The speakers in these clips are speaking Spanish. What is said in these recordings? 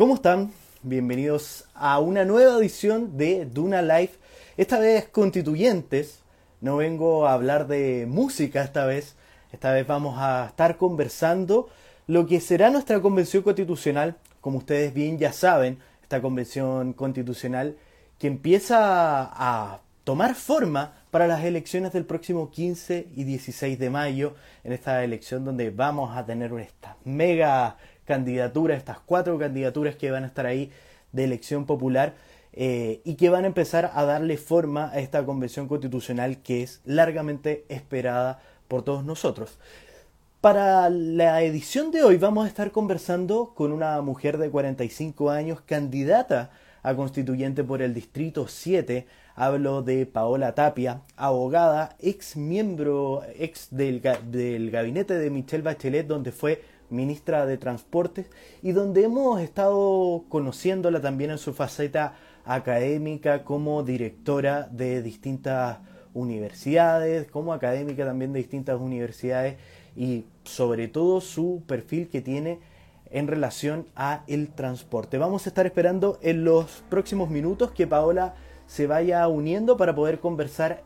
¿Cómo están? Bienvenidos a una nueva edición de Duna Live. Esta vez constituyentes. No vengo a hablar de música esta vez. Esta vez vamos a estar conversando lo que será nuestra convención constitucional. Como ustedes bien ya saben, esta convención constitucional que empieza a tomar forma para las elecciones del próximo 15 y 16 de mayo, en esta elección donde vamos a tener esta mega candidaturas, estas cuatro candidaturas que van a estar ahí de elección popular eh, y que van a empezar a darle forma a esta convención constitucional que es largamente esperada por todos nosotros. Para la edición de hoy vamos a estar conversando con una mujer de 45 años, candidata a constituyente por el Distrito 7. Hablo de Paola Tapia, abogada, ex miembro, ex del, del gabinete de Michelle Bachelet, donde fue ministra de Transportes, y donde hemos estado conociéndola también en su faceta académica como directora de distintas universidades, como académica también de distintas universidades y sobre todo su perfil que tiene en relación a el transporte. Vamos a estar esperando en los próximos minutos que Paola se vaya uniendo para poder conversar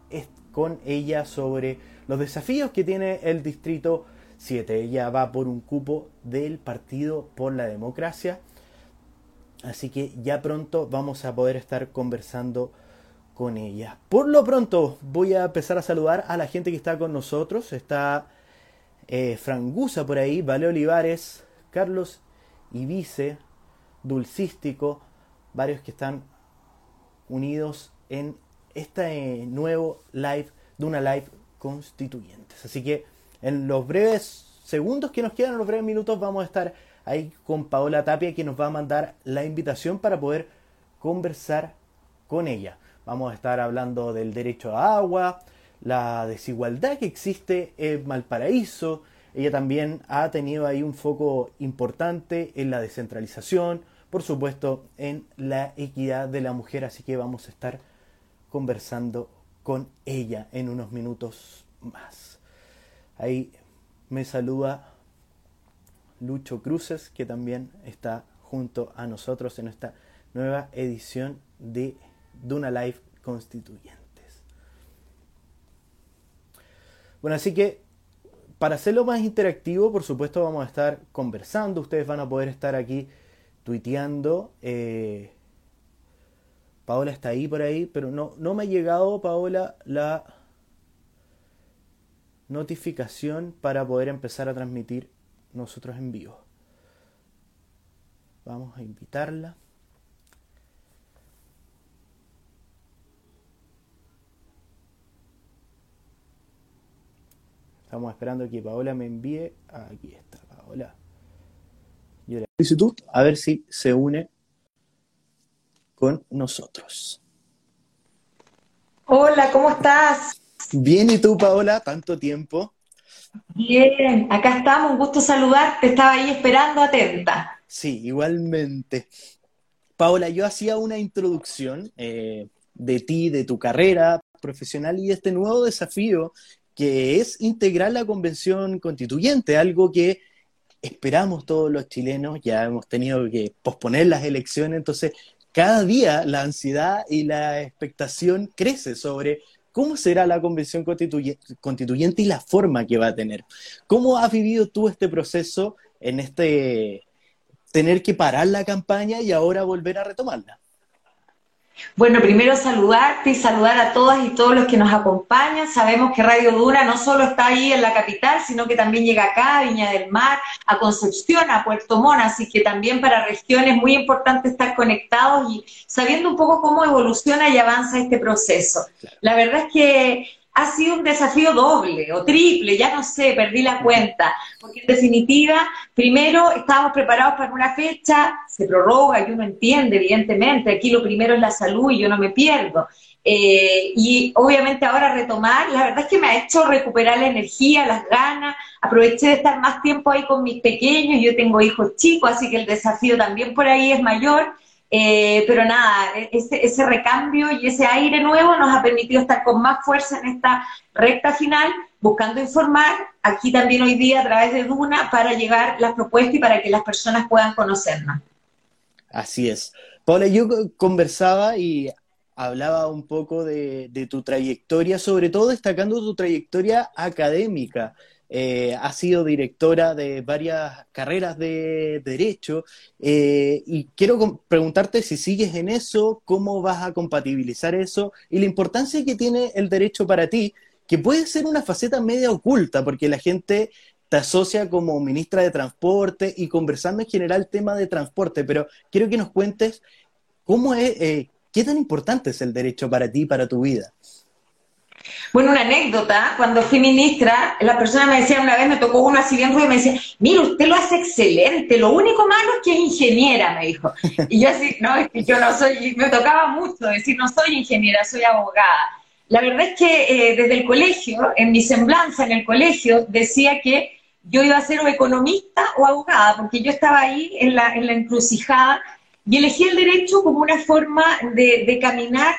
con ella sobre los desafíos que tiene el distrito 7. Ella va por un cupo del Partido por la Democracia. Así que ya pronto vamos a poder estar conversando con ella. Por lo pronto voy a empezar a saludar a la gente que está con nosotros. Está eh, Frangusa por ahí, Vale Olivares, Carlos Ibice, Dulcístico, varios que están unidos en este nuevo live de una live constituyentes. Así que en los breves segundos que nos quedan, en los breves minutos, vamos a estar ahí con Paola Tapia, que nos va a mandar la invitación para poder conversar con ella. Vamos a estar hablando del derecho a agua, la desigualdad que existe en Malparaíso. Ella también ha tenido ahí un foco importante en la descentralización, por supuesto, en la equidad de la mujer. Así que vamos a estar conversando con ella en unos minutos más. Ahí me saluda Lucho Cruces, que también está junto a nosotros en esta nueva edición de Duna Live Constituyentes. Bueno, así que para hacerlo más interactivo, por supuesto, vamos a estar conversando. Ustedes van a poder estar aquí tuiteando. Eh, Paola está ahí por ahí, pero no, no me ha llegado, Paola, la notificación para poder empezar a transmitir nosotros en vivo. Vamos a invitarla. Estamos esperando que Paola me envíe. Aquí está Paola. Yo le solicitud a ver si se une con nosotros. Hola, ¿cómo estás? Bien, ¿y tú, Paola? ¿Tanto tiempo? Bien, acá estamos, un gusto saludarte, estaba ahí esperando atenta. Sí, igualmente. Paola, yo hacía una introducción eh, de ti, de tu carrera profesional y de este nuevo desafío que es integrar la convención constituyente, algo que esperamos todos los chilenos, ya hemos tenido que posponer las elecciones, entonces cada día la ansiedad y la expectación crece sobre ¿Cómo será la convención constituyente y la forma que va a tener? ¿Cómo has vivido tú este proceso en este tener que parar la campaña y ahora volver a retomarla? Bueno, primero saludarte y saludar a todas y todos los que nos acompañan. Sabemos que Radio Dura no solo está ahí en la capital, sino que también llega acá, a Viña del Mar, a Concepción, a Puerto Montt, así que también para regiones es muy importante estar conectados y sabiendo un poco cómo evoluciona y avanza este proceso. La verdad es que ha sido un desafío doble o triple, ya no sé, perdí la cuenta, porque en definitiva, primero estábamos preparados para una fecha, se prorroga y uno entiende, evidentemente, aquí lo primero es la salud y yo no me pierdo. Eh, y obviamente ahora retomar, la verdad es que me ha hecho recuperar la energía, las ganas, aproveché de estar más tiempo ahí con mis pequeños, yo tengo hijos chicos, así que el desafío también por ahí es mayor eh, pero nada, ese, ese, recambio y ese aire nuevo nos ha permitido estar con más fuerza en esta recta final, buscando informar aquí también hoy día a través de Duna para llegar las propuestas y para que las personas puedan conocernos. Así es. Paula, yo conversaba y hablaba un poco de, tu trayectoria, sobre todo destacando tu trayectoria académica. Eh, has sido directora de varias carreras de derecho eh, y quiero preguntarte si sigues en eso, cómo vas a compatibilizar eso y la importancia que tiene el derecho para ti, que puede ser una faceta media oculta, porque la gente te asocia como ministra de Transporte y conversando en general tema de transporte, pero quiero que nos cuentes cómo es, eh, qué tan importante es el derecho para ti para tu vida. Bueno, una anécdota, cuando fui ministra, la persona me decía una vez, me tocó uno así bien ruido, me decía, mira, usted lo hace excelente, lo único malo es que es ingeniera, me dijo. Y yo así, no, es que yo no soy, me tocaba mucho decir, no soy ingeniera, soy abogada. La verdad es que eh, desde el colegio, en mi semblanza en el colegio, decía que yo iba a ser o economista o abogada, porque yo estaba ahí en la, en la encrucijada y elegí el derecho como una forma de, caminar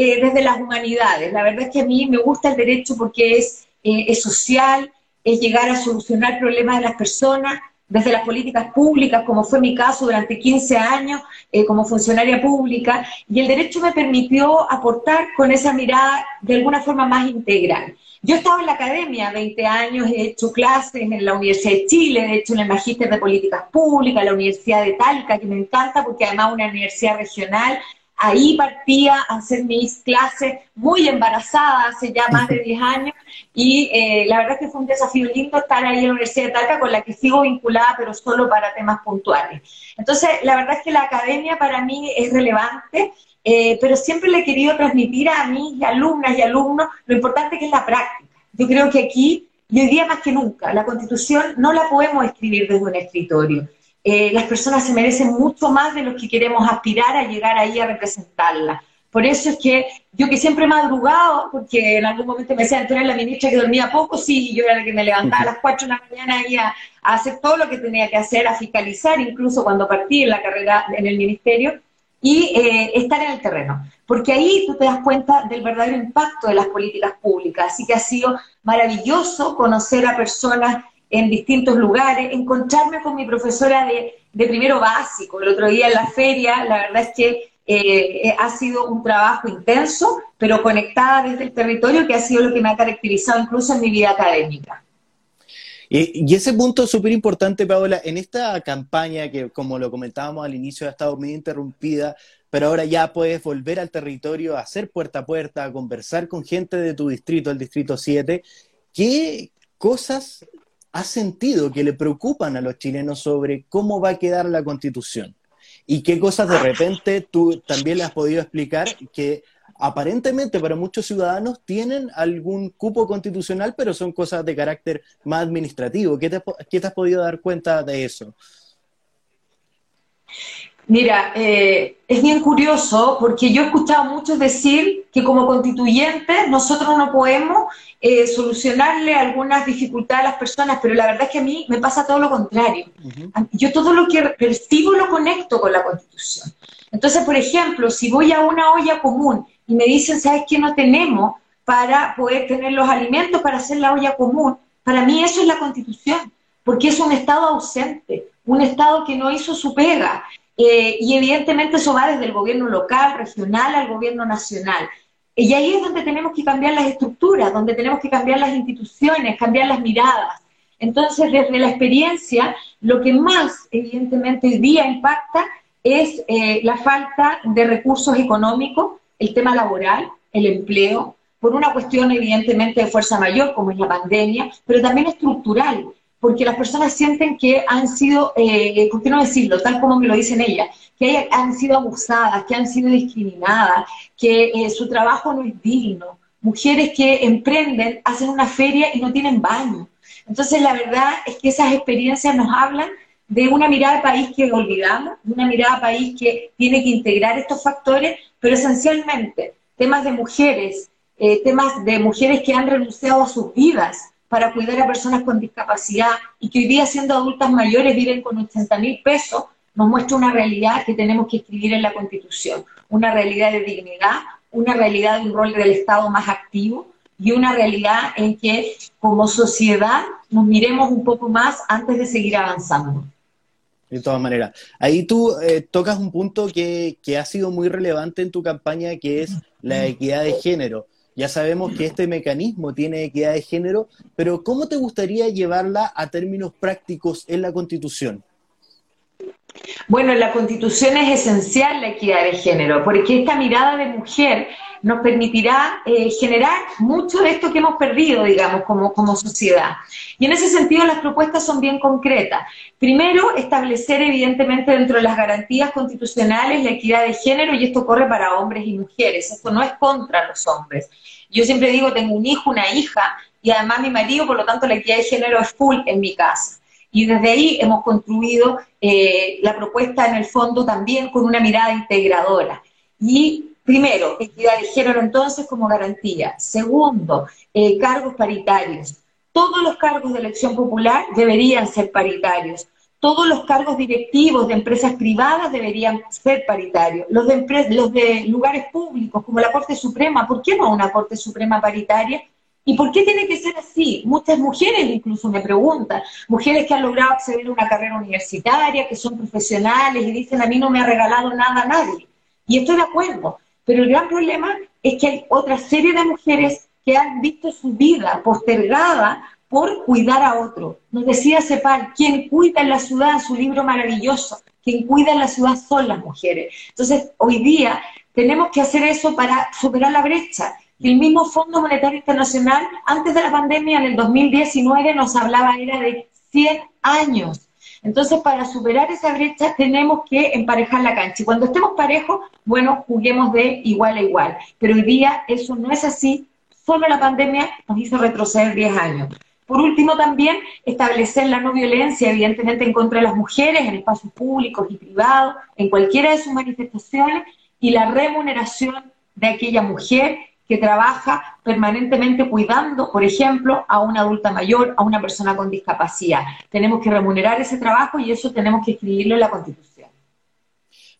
eh, desde las humanidades. La verdad es que a mí me gusta el derecho porque es, eh, es social, es llegar a solucionar problemas de las personas, desde las políticas públicas, como fue mi caso durante 15 años eh, como funcionaria pública, y el derecho me permitió aportar con esa mirada de alguna forma más integral. Yo he estado en la academia 20 años, he hecho clases en la Universidad de Chile, he hecho en el Magíster de Políticas Públicas, la Universidad de Talca, que me encanta porque además es una universidad regional. Ahí partía a hacer mis clases muy embarazada hace ya más de 10 años y eh, la verdad es que fue un desafío lindo estar ahí en la Universidad de Talca con la que sigo vinculada pero solo para temas puntuales. Entonces, la verdad es que la academia para mí es relevante eh, pero siempre le he querido transmitir a mis alumnas y alumnos lo importante que es la práctica. Yo creo que aquí, y hoy día más que nunca, la constitución no la podemos escribir desde un escritorio. Eh, las personas se merecen mucho más de los que queremos aspirar a llegar ahí a representarla. Por eso es que yo que siempre he madrugado, porque en algún momento me decían, tú la ministra que dormía poco, sí, yo era la que me levantaba a las 4 de la mañana y a, a hacer todo lo que tenía que hacer, a fiscalizar, incluso cuando partí en la carrera en el ministerio, y eh, estar en el terreno, porque ahí tú te das cuenta del verdadero impacto de las políticas públicas. Así que ha sido maravilloso conocer a personas en distintos lugares, encontrarme con mi profesora de, primero básico. El otro día en la feria, la verdad es que eh, ha sido un trabajo intenso, pero conectada desde el territorio, que ha sido lo que me ha caracterizado incluso en mi vida académica. Y, ese punto es súper importante, Paola, en esta campaña que, como lo comentábamos al inicio, ha estado medio interrumpida, pero ahora ya puedes volver al territorio, hacer puerta a puerta, conversar con gente de tu distrito, el distrito 7. ¿Qué cosas has sentido que le preocupan a los chilenos sobre cómo va a quedar la constitución? ¿Y qué cosas de repente tú también le has podido explicar que aparentemente para muchos ciudadanos tienen algún cupo constitucional, pero son cosas de carácter más administrativo. ¿Qué te, qué te has podido dar cuenta de eso? Mira, eh, es bien curioso porque yo he escuchado a muchos decir que como constituyentes nosotros no podemos eh, solucionarle algunas dificultades a las personas, pero la verdad es que a mí me pasa todo lo contrario. Yo todo lo que percibo lo conecto con la constitución. Entonces, por ejemplo, si voy a una olla común y me dicen, ¿sabes qué no tenemos para poder tener los alimentos para hacer la olla común? Para mí eso es la constitución, porque es un Estado ausente, un Estado que no hizo su pega. Eh, y evidentemente eso va desde el gobierno local, regional, al gobierno nacional. Y ahí es donde tenemos que cambiar las estructuras, donde tenemos que cambiar las instituciones, cambiar las miradas. Entonces, desde la experiencia, lo que más evidentemente hoy día impacta es eh, la falta de recursos económicos el tema laboral, el empleo, por una cuestión evidentemente de fuerza mayor, como es la pandemia, pero también estructural, porque las personas sienten que han sido, eh, ¿por qué no decirlo? Tal como me lo dicen ellas, que han sido abusadas, que han sido discriminadas, que eh, su trabajo no es digno. Mujeres que emprenden, hacen una feria y no tienen baño. Entonces, la verdad es que esas experiencias nos hablan de una mirada país que olvidamos, de una mirada país que tiene que integrar estos factores, pero esencialmente temas de mujeres, eh, temas de mujeres que han renunciado a sus vidas para cuidar a personas con discapacidad y que hoy día siendo adultas mayores viven con 80 mil pesos, nos muestra una realidad que tenemos que escribir en la Constitución, una realidad de dignidad, una realidad de un rol del Estado más activo y una realidad en que como sociedad nos miremos un poco más antes de seguir avanzando. De todas maneras, ahí tú eh, tocas un punto que, que, ha sido muy relevante en tu campaña, que es la equidad de género. Ya sabemos que este mecanismo tiene equidad de género, pero ¿cómo te gustaría llevarla a términos prácticos en la Constitución? Bueno, en la Constitución es esencial la equidad de género, porque esta mirada de mujer nos permitirá eh, generar mucho de esto que hemos perdido, digamos, como, como sociedad. Y en ese sentido las propuestas son bien concretas. Primero, establecer evidentemente dentro de las garantías constitucionales la equidad de género, y esto corre para hombres y mujeres, esto no es contra los hombres. Yo siempre digo, tengo un hijo, una hija, y además mi marido, por lo tanto la equidad de género es full en mi casa. Y desde ahí hemos construido eh, la propuesta en el fondo también con una mirada integradora. Y primero, equidad de género entonces como garantía. Segundo, eh, cargos paritarios. Todos los cargos de elección popular deberían ser paritarios. Todos los cargos directivos de empresas privadas deberían ser paritarios. Los de, los de lugares públicos, como la Corte Suprema, ¿por qué no una Corte Suprema paritaria? ¿Y por qué tiene que ser así? Muchas mujeres incluso me preguntan, mujeres que han logrado acceder a una carrera universitaria, que son profesionales y dicen, a mí no me ha regalado nada a nadie. Y estoy de acuerdo, pero el gran problema es que hay otra serie de mujeres que han visto su vida postergada por cuidar a otro. Nos decía Cepal, quien cuida en la ciudad, su libro maravilloso, quien cuida en la ciudad son las mujeres. Entonces, hoy día tenemos que hacer eso para superar la brecha el mismo Fondo Monetario Internacional, antes de la pandemia, en el 2019, nos hablaba, era de 100 años. Entonces, para superar esa brecha tenemos que emparejar la cancha. Y cuando estemos parejos, bueno, juguemos de igual a igual. Pero hoy día eso no es así. Solo la pandemia nos hizo retroceder 10 años. Por último, también establecer la no violencia, evidentemente, en contra de las mujeres en espacios públicos y privados, en cualquiera de sus manifestaciones, y la remuneración de aquella mujer que trabaja permanentemente cuidando, por ejemplo, a una adulta mayor, a una persona con discapacidad. Tenemos que remunerar ese trabajo y eso tenemos que escribirlo en la Constitución.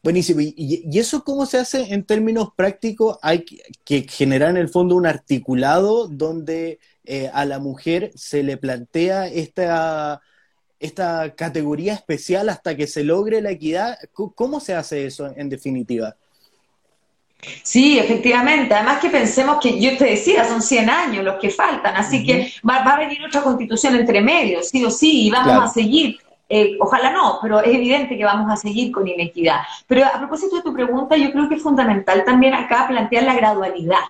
Buenísimo. ¿Y, eso cómo se hace en términos prácticos? Hay que generar en el fondo un articulado donde eh, a la mujer se le plantea esta, esta categoría especial hasta que se logre la equidad. ¿Cómo se hace eso en definitiva? Sí, efectivamente. Además que pensemos que, yo te decía, son 100 años los que faltan, así que va, a venir otra constitución entre medio, sí o sí, y vamos a seguir. Eh, ojalá no, pero es evidente que vamos a seguir con inequidad. Pero a propósito de tu pregunta, yo creo que es fundamental también acá plantear la gradualidad.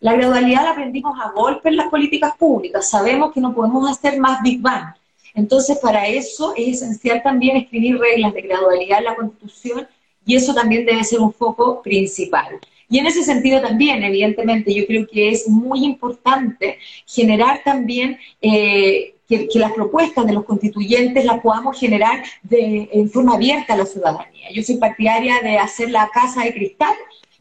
La gradualidad la aprendimos a golpe en las políticas públicas. Sabemos que no podemos hacer más Big Bang. Entonces, para eso es esencial también escribir reglas de gradualidad en la Constitución y eso también debe ser un foco principal. Y en ese sentido también, evidentemente, yo creo que es muy importante generar también eh, que, las propuestas de los constituyentes las podamos generar de, en forma abierta a la ciudadanía. Yo soy partidaria de hacer la casa de cristal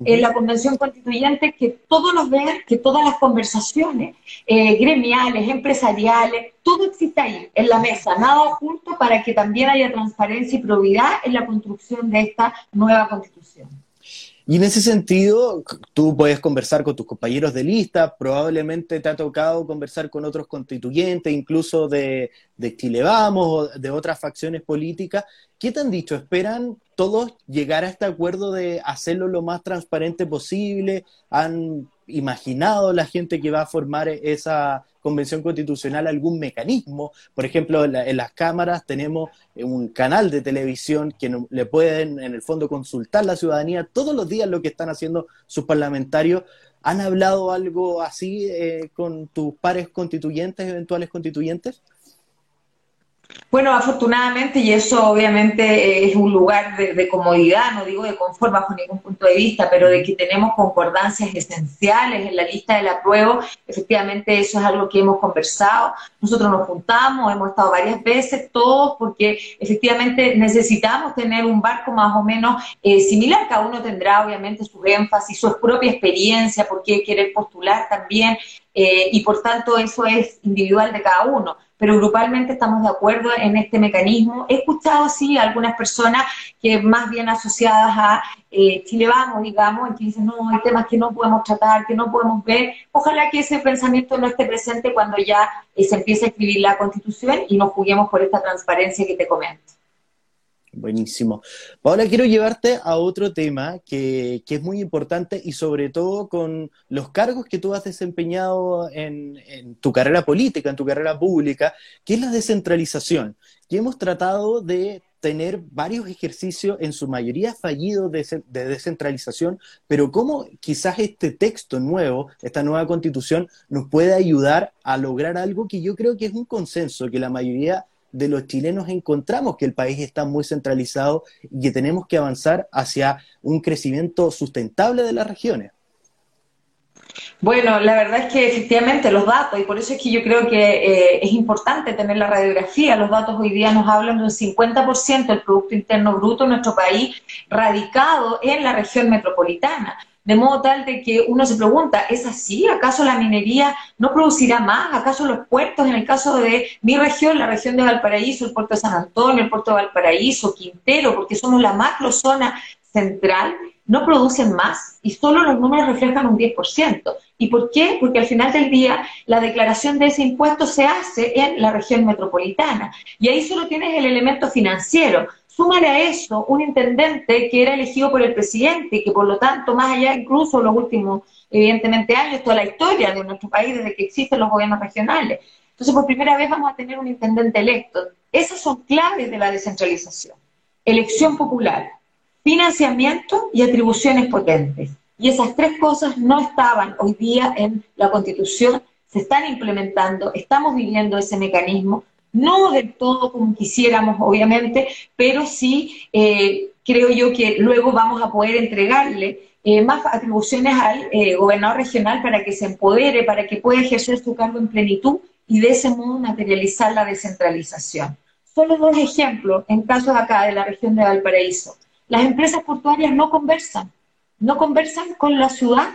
en la convención constituyente que todos los vean, que todas las conversaciones eh, gremiales, empresariales, todo exista ahí, en la mesa, nada oculto para que también haya transparencia y probidad en la construcción de esta nueva constitución. Y en ese sentido, tú puedes conversar con tus compañeros de lista, probablemente te ha tocado conversar con otros constituyentes, incluso de, de Chile Vamos o de otras facciones políticas. ¿Qué te han dicho? ¿Esperan todos llegar a este acuerdo de hacerlo lo más transparente posible? ¿Han imaginado la gente que va a formar esa convención constitucional algún mecanismo? Por ejemplo, en, las cámaras tenemos un canal de televisión que le pueden, en el fondo, consultar la ciudadanía todos los días lo que están haciendo sus parlamentarios. ¿Han hablado algo así eh, con tus pares constituyentes, eventuales constituyentes? Bueno, afortunadamente, y eso obviamente es un lugar de, comodidad, no digo de confort bajo ningún punto de vista, pero de que tenemos concordancias esenciales en la lista del apruebo, efectivamente eso es algo que hemos conversado. Nosotros nos juntamos, hemos estado varias veces, todos, porque efectivamente necesitamos tener un barco más o menos eh, similar. Cada uno tendrá obviamente su énfasis, su propia experiencia, por qué querer postular también, eh, y por tanto eso es individual de cada uno pero grupalmente estamos de acuerdo en este mecanismo. He escuchado, sí, algunas personas que más bien asociadas a eh, Chile Vamos, digamos, que dicen, no, hay temas que no podemos tratar, que no podemos ver. Ojalá que ese pensamiento no esté presente cuando ya eh, se empiece a escribir la Constitución y nos juguemos por esta transparencia que te comento. Buenísimo. Paola, quiero llevarte a otro tema que, es muy importante y sobre todo con los cargos que tú has desempeñado en, tu carrera política, en tu carrera pública, que es la descentralización. Y hemos tratado de tener varios ejercicios, en su mayoría fallidos, de, descentralización, pero cómo quizás este texto nuevo, esta nueva constitución, nos puede ayudar a lograr algo que yo creo que es un consenso, que la mayoría de los chilenos encontramos que el país está muy centralizado y que tenemos que avanzar hacia un crecimiento sustentable de las regiones. Bueno, la verdad es que efectivamente los datos, y por eso es que yo creo que eh, es importante tener la radiografía, los datos hoy día nos hablan de un 50% del Producto Interno Bruto en nuestro país radicado en la región metropolitana. De modo tal de que uno se pregunta, ¿es así? ¿Acaso la minería no producirá más? ¿Acaso los puertos, en el caso de mi región, la región de Valparaíso, el puerto de San Antonio, el puerto de Valparaíso, Quintero, porque somos la macrozona central, no producen más y solo los números reflejan un 10%. ¿Y por qué? Porque al final del día la declaración de ese impuesto se hace en la región metropolitana y ahí solo tienes el elemento financiero. Súmale a eso un intendente que era elegido por el presidente y que por lo tanto, más allá incluso los últimos, evidentemente, años, toda la historia de nuestro país desde que existen los gobiernos regionales. Entonces, por primera vez vamos a tener un intendente electo. Esas son claves de la descentralización. Elección popular, financiamiento y atribuciones potentes. Y esas tres cosas no estaban hoy día en la Constitución, se están implementando, estamos viviendo ese mecanismo, no del todo como quisiéramos, obviamente, pero sí eh, creo yo que luego vamos a poder entregarle eh, más atribuciones al eh, gobernador regional para que se empodere, para que pueda ejercer su cargo en plenitud y de ese modo materializar la descentralización. Solo dos ejemplos en casos acá de la región de Valparaíso. Las empresas portuarias no conversan, no conversan con la ciudad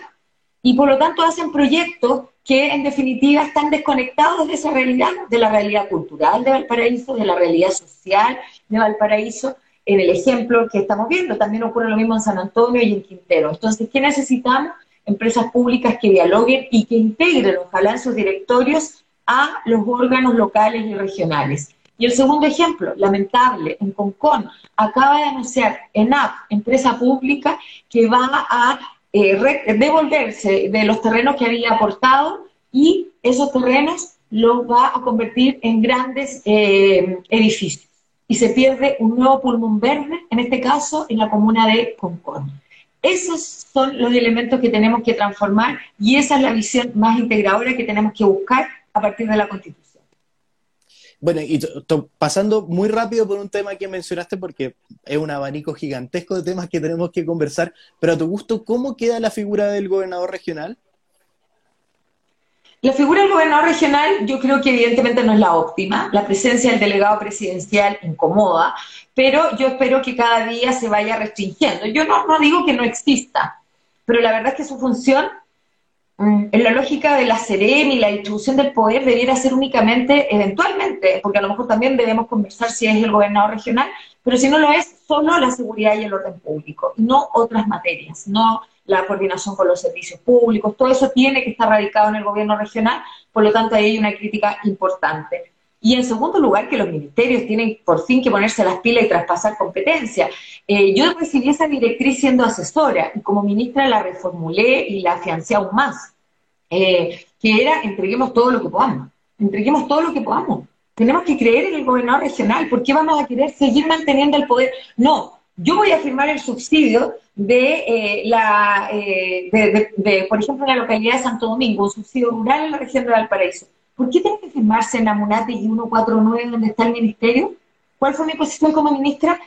y por lo tanto hacen proyectos que en definitiva están desconectados de esa realidad, de la realidad cultural de Valparaíso, de la realidad social de Valparaíso. En el ejemplo que estamos viendo, también ocurre lo mismo en San Antonio y en Quintero. Entonces, ¿qué necesitamos? Empresas públicas que dialoguen y que integren, ojalá en sus directorios, a los órganos locales y regionales. Y el segundo ejemplo, lamentable, en Concón, acaba de anunciar ENAP, empresa pública, que va a eh, devolverse de los terrenos que había aportado y esos terrenos los va a convertir en grandes eh, edificios. Y se pierde un nuevo pulmón verde, en este caso en la comuna de Concón. Esos son los elementos que tenemos que transformar y esa es la visión más integradora que tenemos que buscar a partir de la Constitución. Bueno, y pasando muy rápido por un tema que mencionaste, porque es un abanico gigantesco de temas que tenemos que conversar, pero a tu gusto, ¿cómo queda la figura del gobernador regional? La figura del gobernador regional yo creo que evidentemente no es la óptima. La presencia del delegado presidencial incomoda, pero yo espero que cada día se vaya restringiendo. Yo no, no digo que no exista, pero la verdad es que su función en la lógica de la CEREM y la distribución del poder debiera ser únicamente, eventualmente, porque a lo mejor también debemos conversar si es el gobernador regional, pero si no lo es, solo la seguridad y el orden público, no otras materias, no la coordinación con los servicios públicos, todo eso tiene que estar radicado en el gobierno regional, por lo tanto ahí hay una crítica importante. Y en segundo lugar, que los ministerios tienen por fin que ponerse las pilas y traspasar competencias. Eh, yo recibí esa directriz siendo asesora y como ministra la reformulé y la afiancé aún más, eh, que era entreguemos todo lo que podamos, entreguemos todo lo que podamos. Tenemos que creer en el gobernador regional, ¿por qué vamos a querer seguir manteniendo el poder? No, yo voy a firmar el subsidio de eh, la, de, por ejemplo, la localidad de Santo Domingo, un subsidio rural en la región de Valparaíso. ¿Por qué tiene que firmarse en la MUNATE y 149 donde está el ministerio? ¿Cuál fue mi posición como ministra?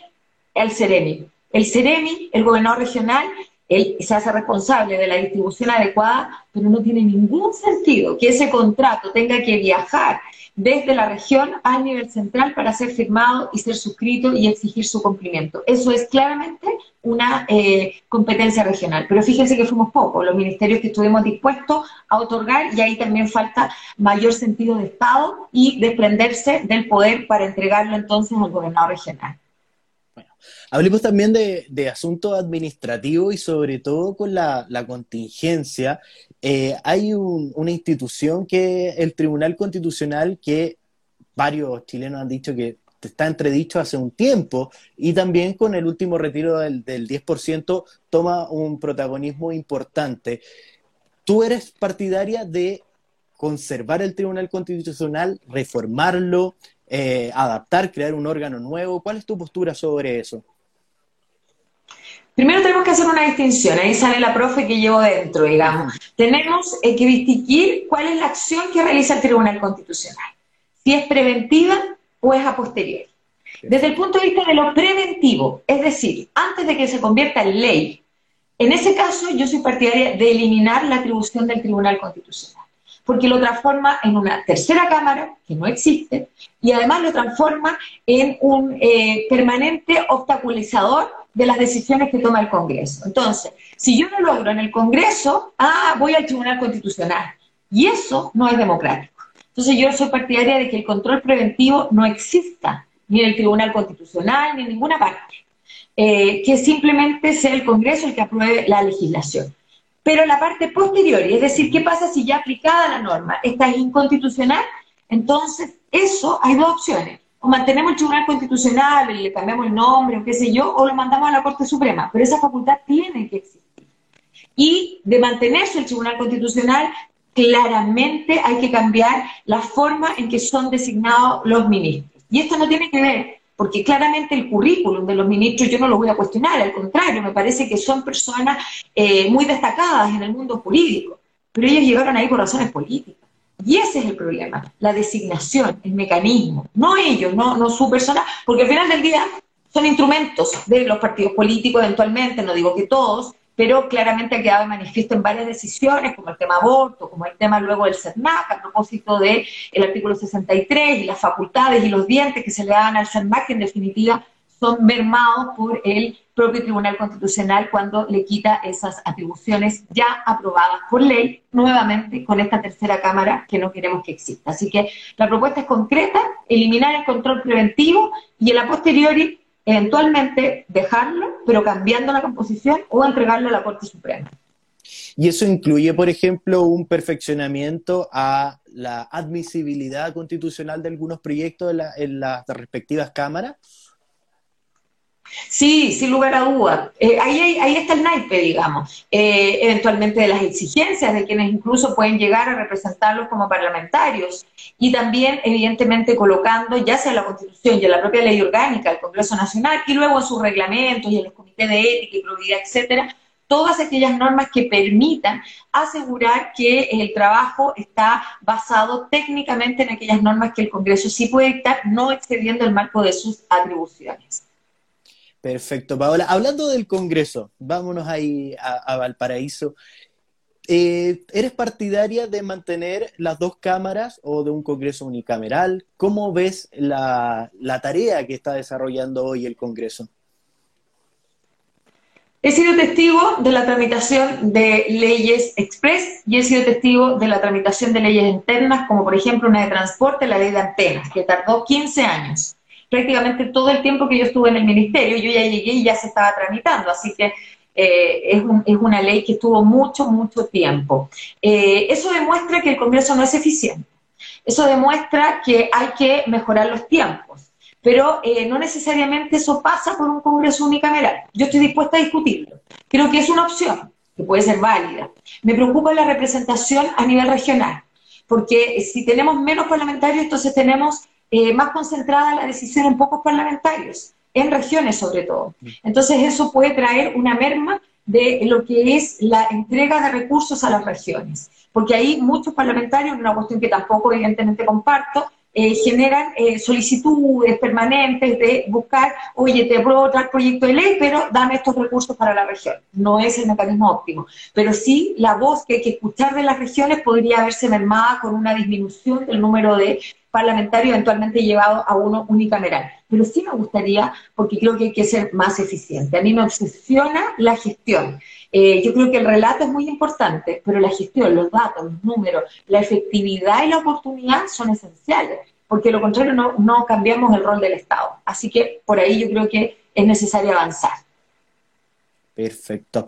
El CEREMI. El CEREMI, el gobernador regional, él se hace responsable de la distribución adecuada, pero no tiene ningún sentido que ese contrato tenga que viajar desde la región al nivel central para ser firmado y ser suscrito y exigir su cumplimiento. Eso es claramente una eh, competencia regional. Pero fíjense que fuimos pocos los ministerios que estuvimos dispuestos a otorgar y ahí también falta mayor sentido de Estado y desprenderse del poder para entregarlo entonces al gobernador regional. Hablemos también de, asuntos administrativos y sobre todo con la, contingencia. Eh, hay una institución que el Tribunal Constitucional que varios chilenos han dicho que está entredicho hace un tiempo y también con el último retiro del, del 10% toma un protagonismo importante. ¿Tú eres partidaria de conservar el Tribunal Constitucional, reformarlo, eh, adaptar, crear un órgano nuevo? ¿Cuál es tu postura sobre eso? Primero tenemos que hacer una distinción, ahí sale la profe que llevo dentro, digamos. Tenemos que distinguir cuál es la acción que realiza el Tribunal Constitucional, si es preventiva o es a posteriori. Desde el punto de vista de lo preventivo, es decir, antes de que se convierta en ley, en ese caso yo soy partidaria de eliminar la atribución del Tribunal Constitucional porque lo transforma en una tercera cámara que no existe y además lo transforma en un eh, permanente obstaculizador de las decisiones que toma el Congreso. Entonces, si yo no logro en el Congreso, ah, voy al Tribunal Constitucional. Y eso no es democrático. Entonces yo soy partidaria de que el control preventivo no exista ni en el Tribunal Constitucional ni en ninguna parte. Eh, que simplemente sea el Congreso el que apruebe la legislación. Pero la parte posterior, es decir, ¿qué pasa si ya aplicada la norma esta es inconstitucional? Entonces, eso hay dos opciones. O mantenemos el Tribunal Constitucional, y le cambiamos el nombre, o qué sé yo, o lo mandamos a la Corte Suprema. Pero esa facultad tiene que existir. Y de mantenerse el Tribunal Constitucional, claramente hay que cambiar la forma en que son designados los ministros. Y esto no tiene que ver porque claramente el currículum de los ministros yo no lo voy a cuestionar, al contrario, me parece que son personas eh, muy destacadas en el mundo jurídico, pero ellos llegaron ahí por razones políticas. Y ese es el problema, la designación, el mecanismo, no ellos, no, no su persona, porque al final del día son instrumentos de los partidos políticos eventualmente, no digo que todos, pero claramente ha quedado manifiesto en varias decisiones, como el tema aborto, como el tema luego del CERNAC, a propósito del el artículo 63 y las facultades y los dientes que se le dan al CERNAC, en definitiva son mermados por el propio Tribunal Constitucional cuando le quita esas atribuciones ya aprobadas por ley, nuevamente con esta tercera Cámara que no queremos que exista. Así que la propuesta es concreta, eliminar el control preventivo y en la posteriori eventualmente dejarlo, pero cambiando la composición o entregarlo a la Corte Suprema. Y eso incluye, por ejemplo, un perfeccionamiento a la admisibilidad constitucional de algunos proyectos en, las respectivas cámaras. Sí, sin lugar a dudas. Eh, ahí, ahí está el naipe, digamos, eh, eventualmente de las exigencias de quienes incluso pueden llegar a representarlos como parlamentarios y también, evidentemente, colocando ya sea en la Constitución y en la propia ley orgánica del Congreso Nacional y luego en sus reglamentos y en los comités de ética y probidad, etcétera, todas aquellas normas que permitan asegurar que el trabajo está basado técnicamente en aquellas normas que el Congreso sí puede dictar, no excediendo el marco de sus atribuciones. Perfecto, Paola. Hablando del Congreso, vámonos ahí a, Valparaíso. Eh, ¿Eres partidaria de mantener las dos cámaras o de un Congreso unicameral? ¿Cómo ves la, tarea que está desarrollando hoy el Congreso? He sido testigo de la tramitación de leyes express y he sido testigo de la tramitación de leyes internas, como por ejemplo una de transporte, la ley de antenas, que tardó 15 años prácticamente todo el tiempo que yo estuve en el ministerio, yo ya llegué y ya se estaba tramitando, así que eh, es, es, una ley que estuvo mucho, mucho tiempo. Eh, eso demuestra que el Congreso no es eficiente, eso demuestra que hay que mejorar los tiempos, pero eh, no necesariamente eso pasa por un Congreso unicameral. Yo estoy dispuesta a discutirlo, creo que es una opción que puede ser válida. Me preocupa la representación a nivel regional, porque si tenemos menos parlamentarios, entonces tenemos eh, más concentrada la decisión en pocos parlamentarios, en regiones sobre todo. Entonces eso puede traer una merma de lo que es la entrega de recursos a las regiones, porque ahí muchos parlamentarios, una cuestión que tampoco evidentemente comparto, eh, generan eh, solicitudes permanentes de buscar, oye, te apruebo tal proyecto de ley, pero dame estos recursos para la región. No es el mecanismo óptimo, pero sí la voz que hay que escuchar de las regiones podría haberse mermada con una disminución del número de parlamentario eventualmente llevado a uno unicameral. Pero sí me gustaría, porque creo que hay que ser más eficiente. A mí me obsesiona la gestión. Eh, yo creo que el relato es muy importante, pero la gestión, los datos, los números, la efectividad y la oportunidad son esenciales, porque lo contrario no, no cambiamos el rol del Estado. Así que por ahí yo creo que es necesario avanzar. Perfecto.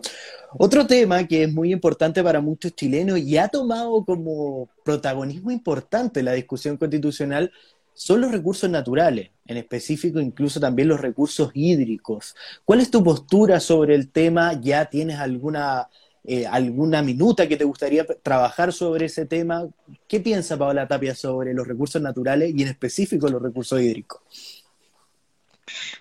Otro tema que es muy importante para muchos chilenos y ha tomado como protagonismo importante la discusión constitucional son los recursos naturales, en específico incluso también los recursos hídricos. ¿Cuál es tu postura sobre el tema? ¿Ya tienes alguna, eh, alguna minuta que te gustaría trabajar sobre ese tema? ¿Qué piensa Paola Tapia sobre los recursos naturales y en específico los recursos hídricos?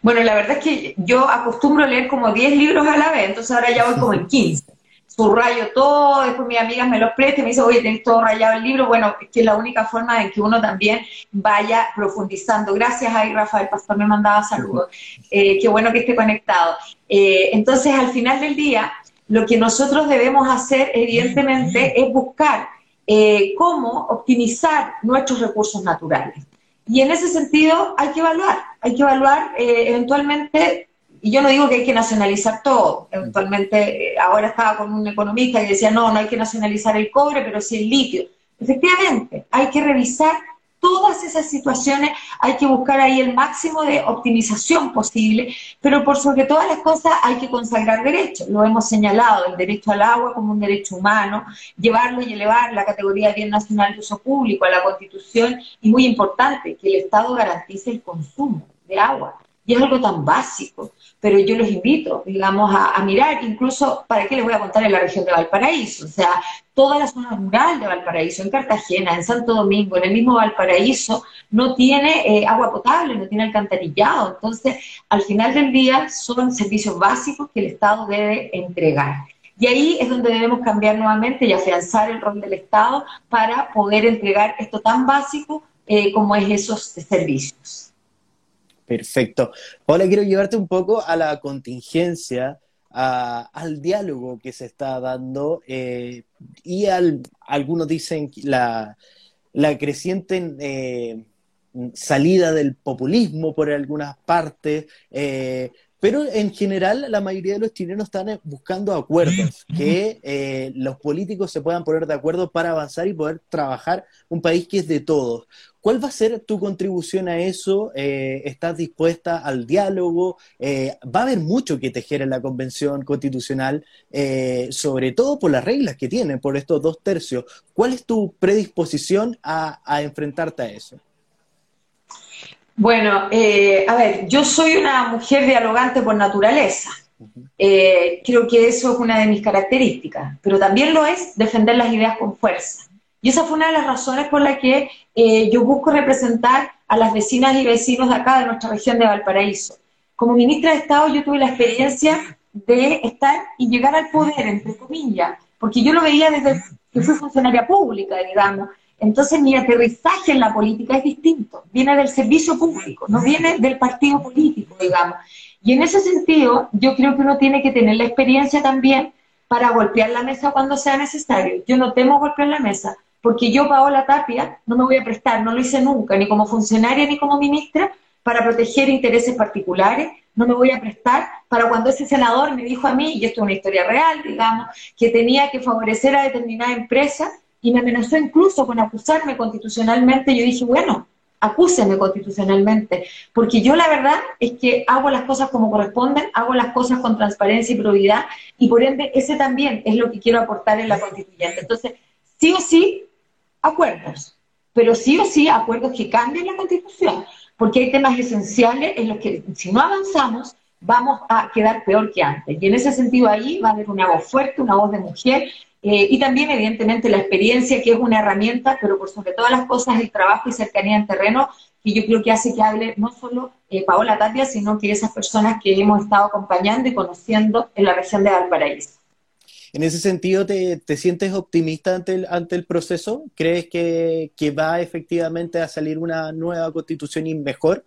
Bueno, la verdad es que yo acostumbro leer como 10 libros a la vez, entonces ahora ya voy como en 15 subrayo todo, después mis amigas me los prestan, me dicen, oye, tenés todo rayado el libro. Bueno, es que es la única forma en que uno también vaya profundizando. Gracias ahí, Rafael Pastor me mandaba saludos. Eh, qué bueno que esté conectado. Eh, entonces, al final del día, lo que nosotros debemos hacer, evidentemente, es buscar eh, cómo optimizar nuestros recursos naturales. Y en ese sentido hay que evaluar, hay que evaluar eventualmente y yo no digo que hay que nacionalizar todo. Eventualmente, eh, ahora estaba con un economista que decía, no, no hay que nacionalizar el cobre, pero sí el litio. Efectivamente, hay que revisar todas esas situaciones, hay que buscar ahí el máximo de optimización posible, pero por sobre todas las cosas hay que consagrar derechos. Lo hemos señalado, el derecho al agua como un derecho humano, llevarlo y elevar la categoría de bien nacional de uso público a la Constitución y muy importante, que el Estado garantice el consumo de agua. Y es algo tan básico pero yo los invito, digamos, a, mirar, incluso, ¿para qué les voy a contar en la región de Valparaíso? O sea, toda la zona rural de Valparaíso, en Cartagena, en Santo Domingo, en el mismo Valparaíso, no tiene eh, agua potable, no tiene alcantarillado. Entonces, al final del día, son servicios básicos que el Estado debe entregar. Y ahí es donde debemos cambiar nuevamente y afianzar el rol del Estado para poder entregar esto tan básico eh, como es esos servicios. Perfecto. Ahora quiero llevarte un poco a la contingencia, al diálogo que se está dando eh, y al, algunos dicen la, la creciente eh, salida del populismo por algunas partes, eh, pero en general la mayoría de los chilenos están buscando acuerdos, que los políticos se puedan poner de acuerdo para avanzar y poder trabajar un país que es de todos. ¿Cuál va a ser tu contribución a eso? Eh, ¿Estás dispuesta al diálogo? Eh, va a haber mucho que tejer en la Convención Constitucional, eh, sobre todo por las reglas que tiene, por estos dos tercios. ¿Cuál es tu predisposición a, enfrentarte a eso? Bueno, a ver, yo soy una mujer dialogante por naturaleza. creo que eso es una de mis características, pero también lo es defender las ideas con fuerza. Y esa fue una de las razones por las que eh, yo busco representar a las vecinas y vecinos de acá, de nuestra región de Valparaíso. Como ministra de Estado yo tuve la experiencia de estar y llegar al poder, entre comillas, porque yo lo veía desde que fui funcionaria pública, digamos. Entonces mi aterrizaje en la política es distinto, viene del servicio público, no viene del partido político, digamos. Y en ese sentido, yo creo que uno tiene que tener la experiencia también para golpear la mesa cuando sea necesario. Yo no temo golpear la mesa, porque yo, Paola Tapia, no me voy a prestar, no lo hice nunca, ni como funcionaria ni como ministra, para proteger intereses particulares, no me voy a prestar para cuando ese senador me dijo a mí, y esto es una historia real, digamos, que tenía que favorecer a determinada empresa y me amenazó incluso con acusarme constitucionalmente, yo dije, bueno, acúseme constitucionalmente, porque yo la verdad es que hago las cosas como corresponden, hago las cosas con transparencia y probidad, y por ende ese también es lo que quiero aportar en la constituyente. Entonces, sí o sí, acuerdos, pero sí o sí acuerdos que cambien la constitución, porque hay temas esenciales en los que si no avanzamos vamos a quedar peor que antes. Y en ese sentido ahí va a haber una voz fuerte, una voz de mujer, eh, y también evidentemente la experiencia, que es una herramienta, pero por sobre todas las cosas el trabajo y cercanía en terreno, que yo creo que hace que hable no solo eh, Paola Tapia, sino que esas personas que hemos estado acompañando y conociendo en la región de Valparaíso. En ese sentido, ¿te, sientes optimista ante el, ante el proceso? ¿Crees que, va efectivamente a salir una nueva constitución y mejor?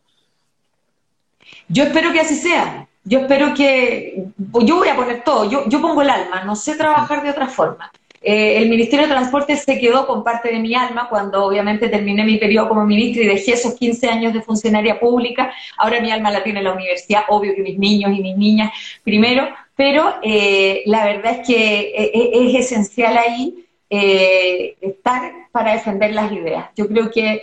Yo espero que así sea. Yo espero que. Yo voy a poner todo. Yo, yo pongo el alma. No sé trabajar de otra forma. Eh, el Ministerio de Transporte se quedó con parte de mi alma cuando obviamente terminé mi periodo como ministra y dejé esos 15 años de funcionaria pública. Ahora mi alma la tiene la universidad, obvio que mis niños y mis niñas primero, pero eh, la verdad es que eh, es, esencial ahí estar para defender las ideas. Yo creo que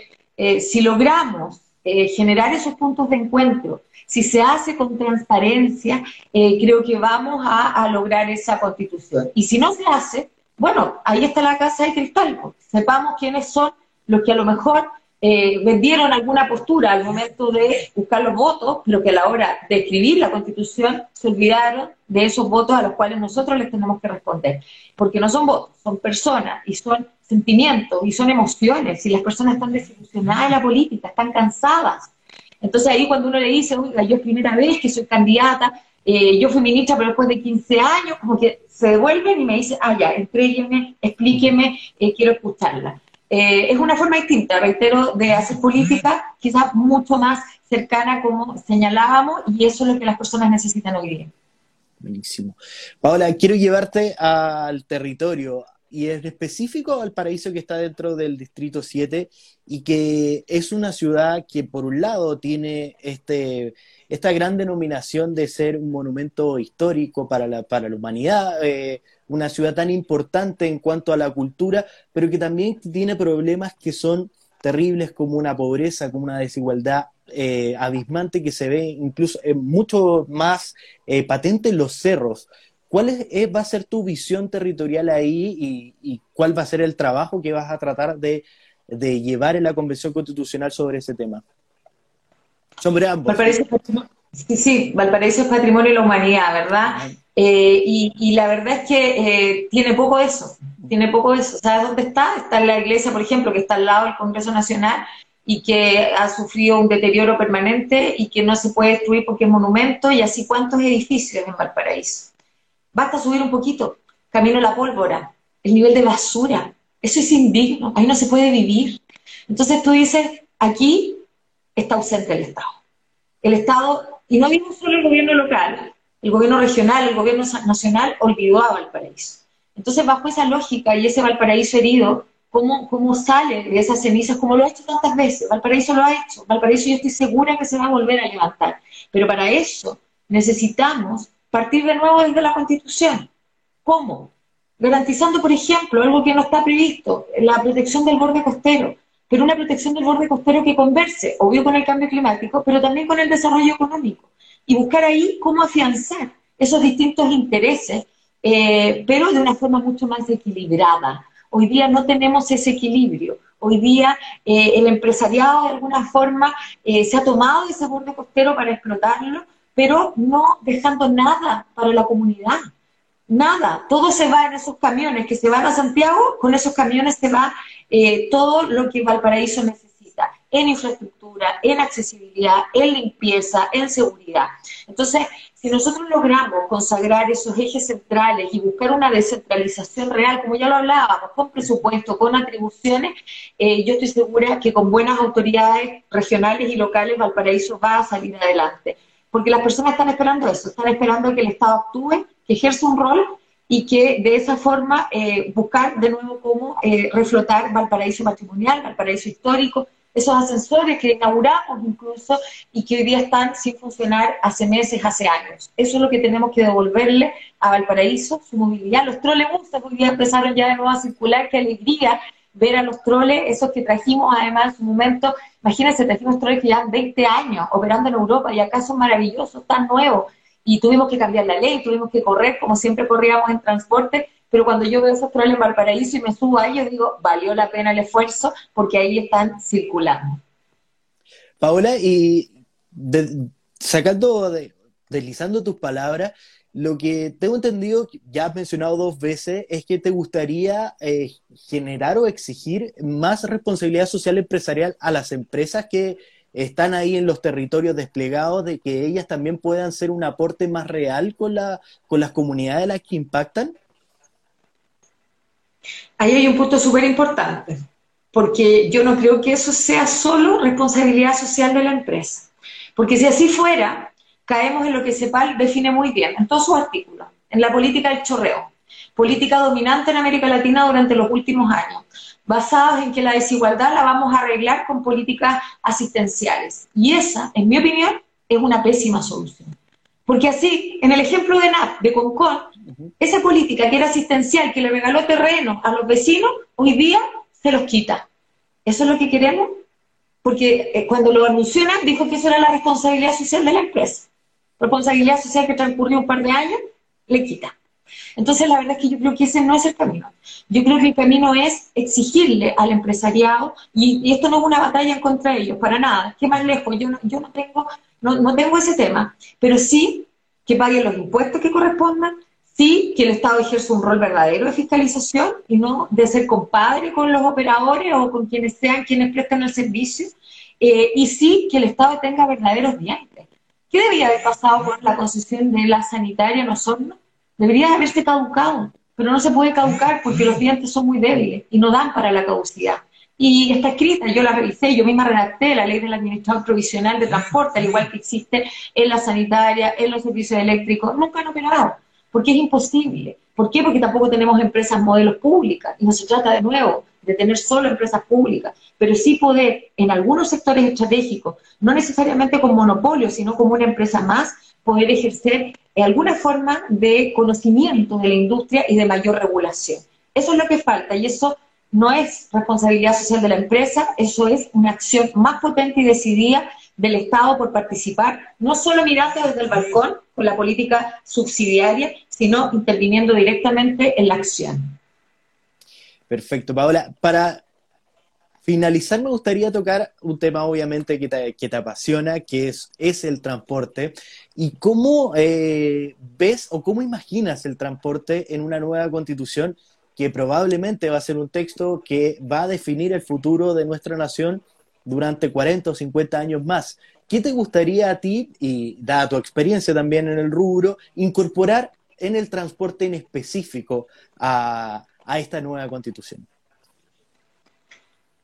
si logramos generar esos puntos de encuentro, si se hace con transparencia, creo que vamos a lograr esa constitución. Y si no se hace, bueno, ahí está la casa de cristal. Pues. Sepamos quiénes son los que a lo mejor eh, vendieron alguna postura al momento de buscar los votos, pero que a la hora de escribir la constitución se olvidaron de esos votos a los cuales nosotros les tenemos que responder. Porque no son votos, son personas y son sentimientos y son emociones y las personas están desilusionadas de la política, están cansadas. Entonces ahí cuando uno le dice, oiga, yo es primera vez que soy candidata, eh, yo fui ministra, pero después de 15 años, como que se devuelven y me dicen, ah, ya, entrégueme, explíqueme, eh, quiero escucharla. Eh, es una forma distinta, reitero, de hacer política, quizás mucho más cercana, como señalábamos, y eso es lo que las personas necesitan hoy día. Buenísimo. Paola, quiero llevarte al territorio, y en específico al paraíso que está dentro del Distrito 7 y que es una ciudad que por un lado tiene este, esta gran denominación de ser un monumento histórico para la, para la humanidad, eh, una ciudad tan importante en cuanto a la cultura, pero que también tiene problemas que son terribles como una pobreza, como una desigualdad eh, abismante que se ve incluso mucho más eh, patente en los cerros. ¿Cuál es, va a ser tu visión territorial ahí y, cuál va a ser el trabajo que vas a tratar de, llevar en la Convención Constitucional sobre ese tema? Sobre ambos. sí, sí, Valparaíso es patrimonio de la humanidad, ¿verdad? Eh, y, la verdad es que eh, tiene poco eso, tiene poco eso. ¿Sabes dónde está? Está en la iglesia, por ejemplo, que está al lado del Congreso Nacional y que ha sufrido un deterioro permanente y que no se puede destruir porque es monumento, y así cuántos edificios en Valparaíso. Basta subir un poquito, camino la pólvora, el nivel de basura. Eso es indigno, ahí no se puede vivir. Entonces tú dices, aquí está ausente el Estado. El Estado, y no digo solo el gobierno local, el gobierno regional, el gobierno nacional olvidó a Valparaíso. Entonces, bajo esa lógica y ese Valparaíso herido, ¿cómo, cómo sale de esas cenizas? Como lo ha hecho tantas veces. Valparaíso lo ha hecho. Valparaíso yo estoy segura que se va a volver a levantar. Pero para eso necesitamos partir de nuevo desde la Constitución. ¿Cómo? Garantizando, por ejemplo, algo que no está previsto, la protección del borde costero, pero una protección del borde costero que converse, obvio con el cambio climático, pero también con el desarrollo económico, y buscar ahí cómo afianzar esos distintos intereses, eh, pero de una forma mucho más equilibrada. Hoy día no tenemos ese equilibrio. Hoy día eh, el empresariado de alguna forma eh, se ha tomado ese borde costero para explotarlo pero no dejando nada para la comunidad. Nada, todo se va en esos camiones que se van a Santiago, con esos camiones se va eh, todo lo que Valparaíso necesita, en infraestructura, en accesibilidad, en limpieza, en seguridad. Entonces, si nosotros logramos consagrar esos ejes centrales y buscar una descentralización real, como ya lo hablábamos, con presupuesto, con atribuciones, eh, yo estoy segura que con buenas autoridades regionales y locales Valparaíso va a salir adelante porque las personas están esperando eso, están esperando que el Estado actúe, que ejerza un rol y que de esa forma eh, buscar de nuevo cómo eh, reflotar Valparaíso patrimonial, Valparaíso histórico, esos ascensores que inauguramos incluso y que hoy día están sin funcionar hace meses, hace años. Eso es lo que tenemos que devolverle a Valparaíso, su movilidad. Los trolebuses hoy día empezaron ya de nuevo a circular, qué alegría ver a los troles, esos que trajimos además en su momento, imagínense, trajimos troles que llevan 20 años operando en Europa y acá son maravillosos, tan nuevos, y tuvimos que cambiar la ley, tuvimos que correr como siempre corríamos en transporte, pero cuando yo veo esos troles en Valparaíso y me subo a ellos, digo, valió la pena el esfuerzo porque ahí están circulando. Paola, y sacando, deslizando tus palabras, lo que tengo entendido, ya has mencionado dos veces, es que te gustaría eh, generar o exigir más responsabilidad social empresarial a las empresas que están ahí en los territorios desplegados, de que ellas también puedan ser un aporte más real con, la, con las comunidades a las que impactan? Ahí hay un punto súper importante, porque yo no creo que eso sea solo responsabilidad social de la empresa. Porque si así fuera, caemos en lo que CEPAL define muy bien en todos sus artículos, en la política del chorreo, política dominante en América Latina durante los últimos años, basados en que la desigualdad la vamos a arreglar con políticas asistenciales. Y esa, en mi opinión, es una pésima solución. Porque así, en el ejemplo de NAP, de Concon, esa política que era asistencial, que le regaló terreno a los vecinos, hoy día se los quita. ¿Eso es lo que queremos? Porque eh, cuando lo anunció NAP, dijo que eso era la responsabilidad social de la empresa responsabilidad social que transcurrió un par de años, le quita. Entonces, la verdad es que yo creo que ese no es el camino. Yo creo que el camino es exigirle al empresariado, y, esto no es una batalla contra ellos, para nada, que más lejos, yo no, yo no tengo, no, no tengo ese tema, pero sí que paguen los impuestos que correspondan, sí que el Estado ejerce un rol verdadero de fiscalización y no de ser compadre con los operadores o con quienes sean quienes prestan el servicio, eh, y sí que el Estado tenga verdaderos dientes. ¿Qué debería haber pasado con la concesión de la sanitaria en Osorno? Debería haberse caducado, pero no se puede caducar porque los dientes son muy débiles y no dan para la caducidad. Y está escrita, yo la revisé, yo misma redacté la ley del administrador provisional de transporte, al igual que existe en la sanitaria, en los servicios eléctricos, nunca han operado, porque es imposible. ¿Por qué? Porque tampoco tenemos empresas modelos públicas y no se trata de nuevo de tener solo empresas públicas, pero sí poder en algunos sectores estratégicos, no necesariamente con monopolio, sino como una empresa más, poder ejercer alguna forma de conocimiento de la industria y de mayor regulación. Eso es lo que falta y eso no es responsabilidad social de la empresa, eso es una acción más potente y decidida del Estado por participar, no solo mirando desde el balcón con la política subsidiaria, sino interviniendo directamente en la acción. Perfecto, Paola. Para finalizar, me gustaría tocar un tema obviamente que te, apasiona, que es, el transporte. ¿Y cómo eh, ves o cómo imaginas el transporte en una nueva constitución que probablemente va a ser un texto que va a definir el futuro de nuestra nación durante 40 o 50 años más? ¿Qué te gustaría a ti, y dada tu experiencia también en el rubro, incorporar en el transporte en específico a, a esta nueva constitución?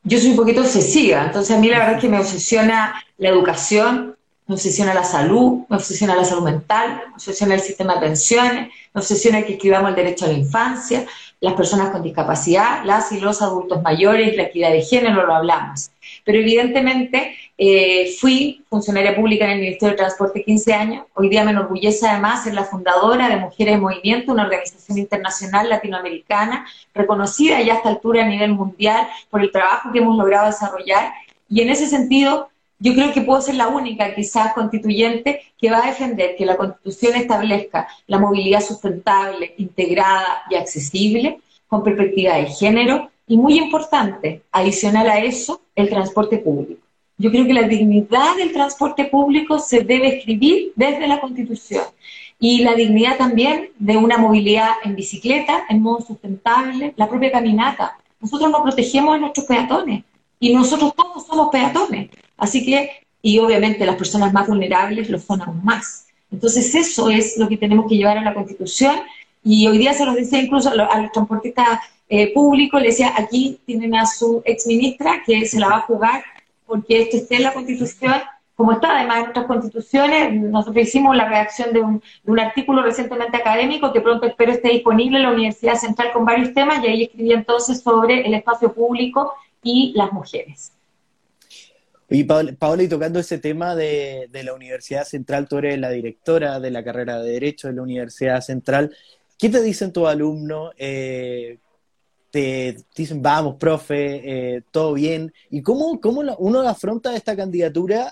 yo soy un poquito obsesiva, entonces a mí la verdad es que me obsesiona la educación, me obsesiona la salud, me obsesiona la salud mental, me obsesiona el sistema de pensiones, me obsesiona que escribamos el derecho a la infancia, las personas con discapacidad, las y los adultos mayores, la equidad de género, lo hablamos. Pero evidentemente eh, fui funcionaria pública en el Ministerio de Transporte 15 años. Hoy día me enorgullece además ser la fundadora de Mujeres en Movimiento, una organización internacional latinoamericana reconocida ya a esta altura a nivel mundial por el trabajo que hemos logrado desarrollar. Y en ese sentido, yo creo que puedo ser la única, quizás constituyente, que va a defender que la Constitución establezca la movilidad sustentable, integrada y accesible, con perspectiva de género, y muy importante, adicional a eso, el transporte público. Yo creo que la dignidad del transporte público se debe escribir desde la Constitución y la dignidad también de una movilidad en bicicleta, en modo sustentable, la propia caminata. Nosotros nos protegemos a nuestros peatones y nosotros todos somos peatones. Así que, y obviamente las personas más vulnerables lo son aún más. Entonces eso es lo que tenemos que llevar a la Constitución y hoy día se los decía incluso a los, transportistas eh, públicos, le decía, aquí tienen a su ex ministra que se la va a jugar porque esto esté en la Constitución, como está además en otras constituciones. Nosotros hicimos la redacción de un, artículo recientemente académico que pronto espero esté disponible en la Universidad Central con varios temas y ahí escribí entonces sobre el espacio público y las mujeres. Y Paola, y tocando ese tema de, de, la Universidad Central, tú eres la directora de la carrera de Derecho de la Universidad Central. ¿Qué te dicen tus alumnos? Eh, te dicen, vamos, profe, eh, todo bien. ¿Y cómo, cómo uno afronta esta candidatura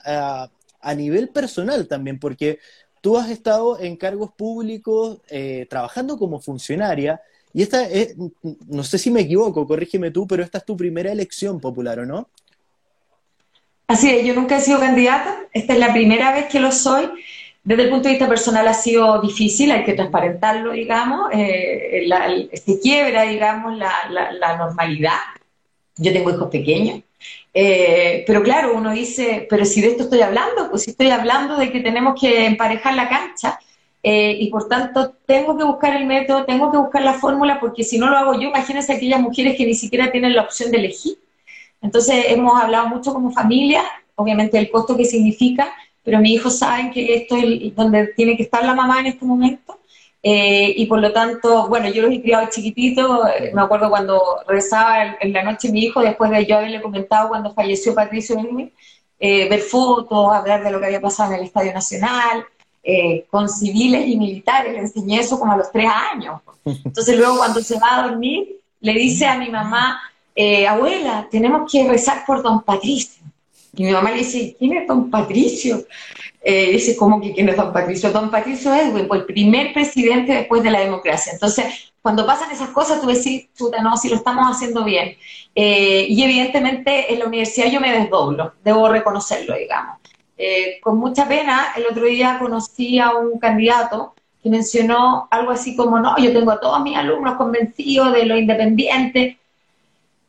a, nivel personal también? Porque tú has estado en cargos públicos eh, trabajando como funcionaria y esta es, no sé si me equivoco, corrígeme tú, pero esta es tu primera elección popular, ¿o no? Así es, yo nunca he sido candidata, esta es la primera vez que lo soy desde el punto de vista personal ha sido difícil, hay que transparentarlo, digamos, eh, se quiebra, digamos, la, normalidad. Yo tengo hijos pequeños, eh, pero claro, uno dice, pero si de esto estoy hablando, pues si estoy hablando de que tenemos que emparejar la cancha eh, y por tanto tengo que buscar el método, tengo que buscar la fórmula, porque si no lo hago yo, imagínense aquellas mujeres que ni siquiera tienen la opción de elegir. Entonces hemos hablado mucho como familia, obviamente del costo que significa, pero mis hijos saben que esto es donde tiene que estar la mamá en este momento. Eh, y por lo tanto, bueno, yo los he criado chiquititos, eh, me acuerdo cuando rezaba en, la noche mi hijo, después de yo haberle comentado cuando falleció Patricio eh, ver fotos, hablar de lo que había pasado en el Estadio Nacional, con civiles y militares, le enseñé eso como a los tres años. Entonces luego cuando se va a dormir, le dice a mi mamá, abuela, tenemos que rezar por don Patricio. Y mi mamá le dice, ¿quién es don Patricio? Eh, dice, ¿cómo que quién es don Patricio? Don Patricio Edwin, pues el primer presidente después de la democracia. Entonces, cuando pasan esas cosas, tú decís, puta, no, si lo estamos haciendo bien. Eh, y evidentemente en la universidad yo me desdoblo, debo reconocerlo, digamos. Eh, con mucha pena, el otro día conocí a un candidato que mencionó algo así como, no, yo tengo a todos mis alumnos convencidos de lo independiente.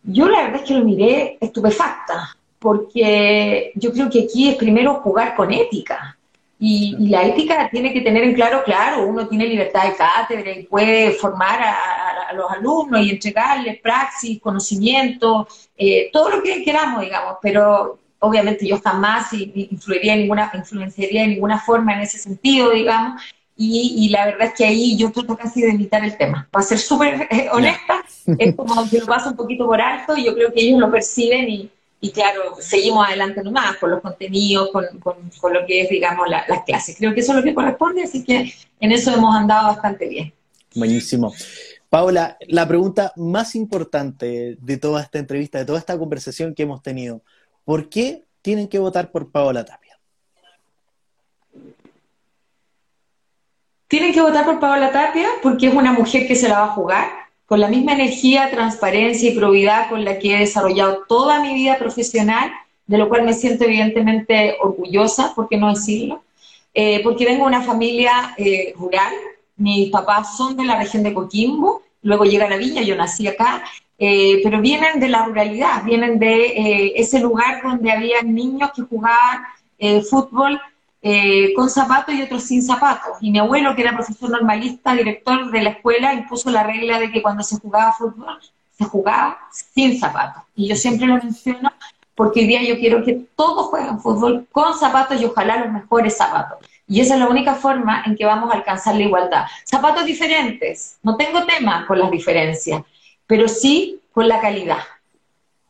Yo la verdad es que lo miré estupefacta, porque yo creo que aquí es primero jugar con ética. Y, la ética tiene que tener en claro, claro, uno tiene libertad de cátedra y puede formar a, los alumnos y entregarles praxis, conocimiento, eh, todo lo que queramos, digamos, pero obviamente yo jamás influiría en ninguna, influenciaría en ninguna forma en ese sentido, digamos, y, la verdad es que ahí yo trato casi de evitar el tema. Para ser súper eh, honesta, es como que lo paso un poquito por alto y yo creo que ellos lo perciben y, y claro, seguimos adelante nomás con los contenidos, con, con, lo que es, digamos, las clases. Creo que eso es lo que corresponde, así que en eso hemos andado bastante bien. Buenísimo. Paola, la pregunta más importante de toda esta entrevista, de toda esta conversación que hemos tenido, ¿por qué tienen que votar por Paola Tapia? Tienen que votar por Paola Tapia porque es una mujer que se la va a jugar, con la misma energía, transparencia y probidad con la que he desarrollado toda mi vida profesional, de lo cual me siento evidentemente orgullosa, ¿por qué no decirlo? Eh, porque vengo de una familia eh, rural, mis papás son de la región de Coquimbo, luego llegan a Viña, yo nací acá, eh, pero vienen de la ruralidad, vienen de ese lugar donde había niños que jugaban fútbol eh, con zapatos y otros sin zapatos. Y mi abuelo, que era profesor normalista, director de la escuela, impuso la regla de que cuando se jugaba fútbol, se jugaba sin zapatos. Y yo siempre lo menciono porque hoy día yo quiero que todos jueguen fútbol con zapatos y ojalá los mejores zapatos. Y esa es la única forma en que vamos a alcanzar la igualdad. Zapatos diferentes, no tengo tema con las diferencias, pero sí con la calidad.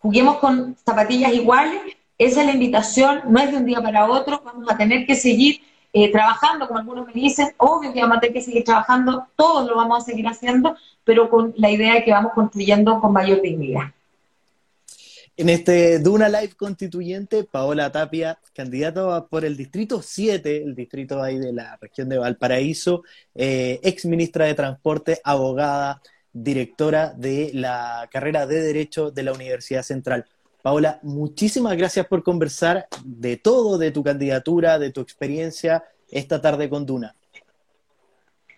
Juguemos con zapatillas iguales esa es la invitación, no es de un día para otro, vamos a tener que seguir eh, trabajando, como algunos me dicen, obvio que vamos a tener que seguir trabajando, todos lo vamos a seguir haciendo, pero con la idea de que vamos construyendo con mayor dignidad. En este Duna Live constituyente, Paola Tapia, candidata por el distrito 7, el distrito ahí de la región de Valparaíso, eh, ex ministra de Transporte, abogada, directora de la carrera de Derecho de la Universidad Central. Paola, muchísimas gracias por conversar de todo, de tu candidatura, de tu experiencia esta tarde con Duna.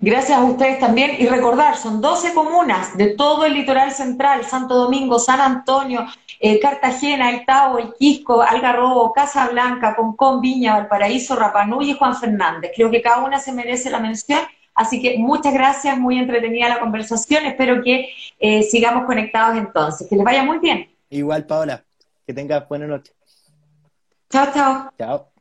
Gracias a ustedes también y recordar, son 12 comunas de todo el litoral central, Santo Domingo, San Antonio, eh, Cartagena, El Tavo, El Quisco, Algarrobo, Casa Blanca, Concón, Viña, Valparaíso, Rapanui y Juan Fernández. Creo que cada una se merece la mención, así que muchas gracias, muy entretenida la conversación, espero que eh, sigamos conectados entonces. Que les vaya muy bien. Igual, Paola. Que tengas buena noche. Chao, chao. Chao.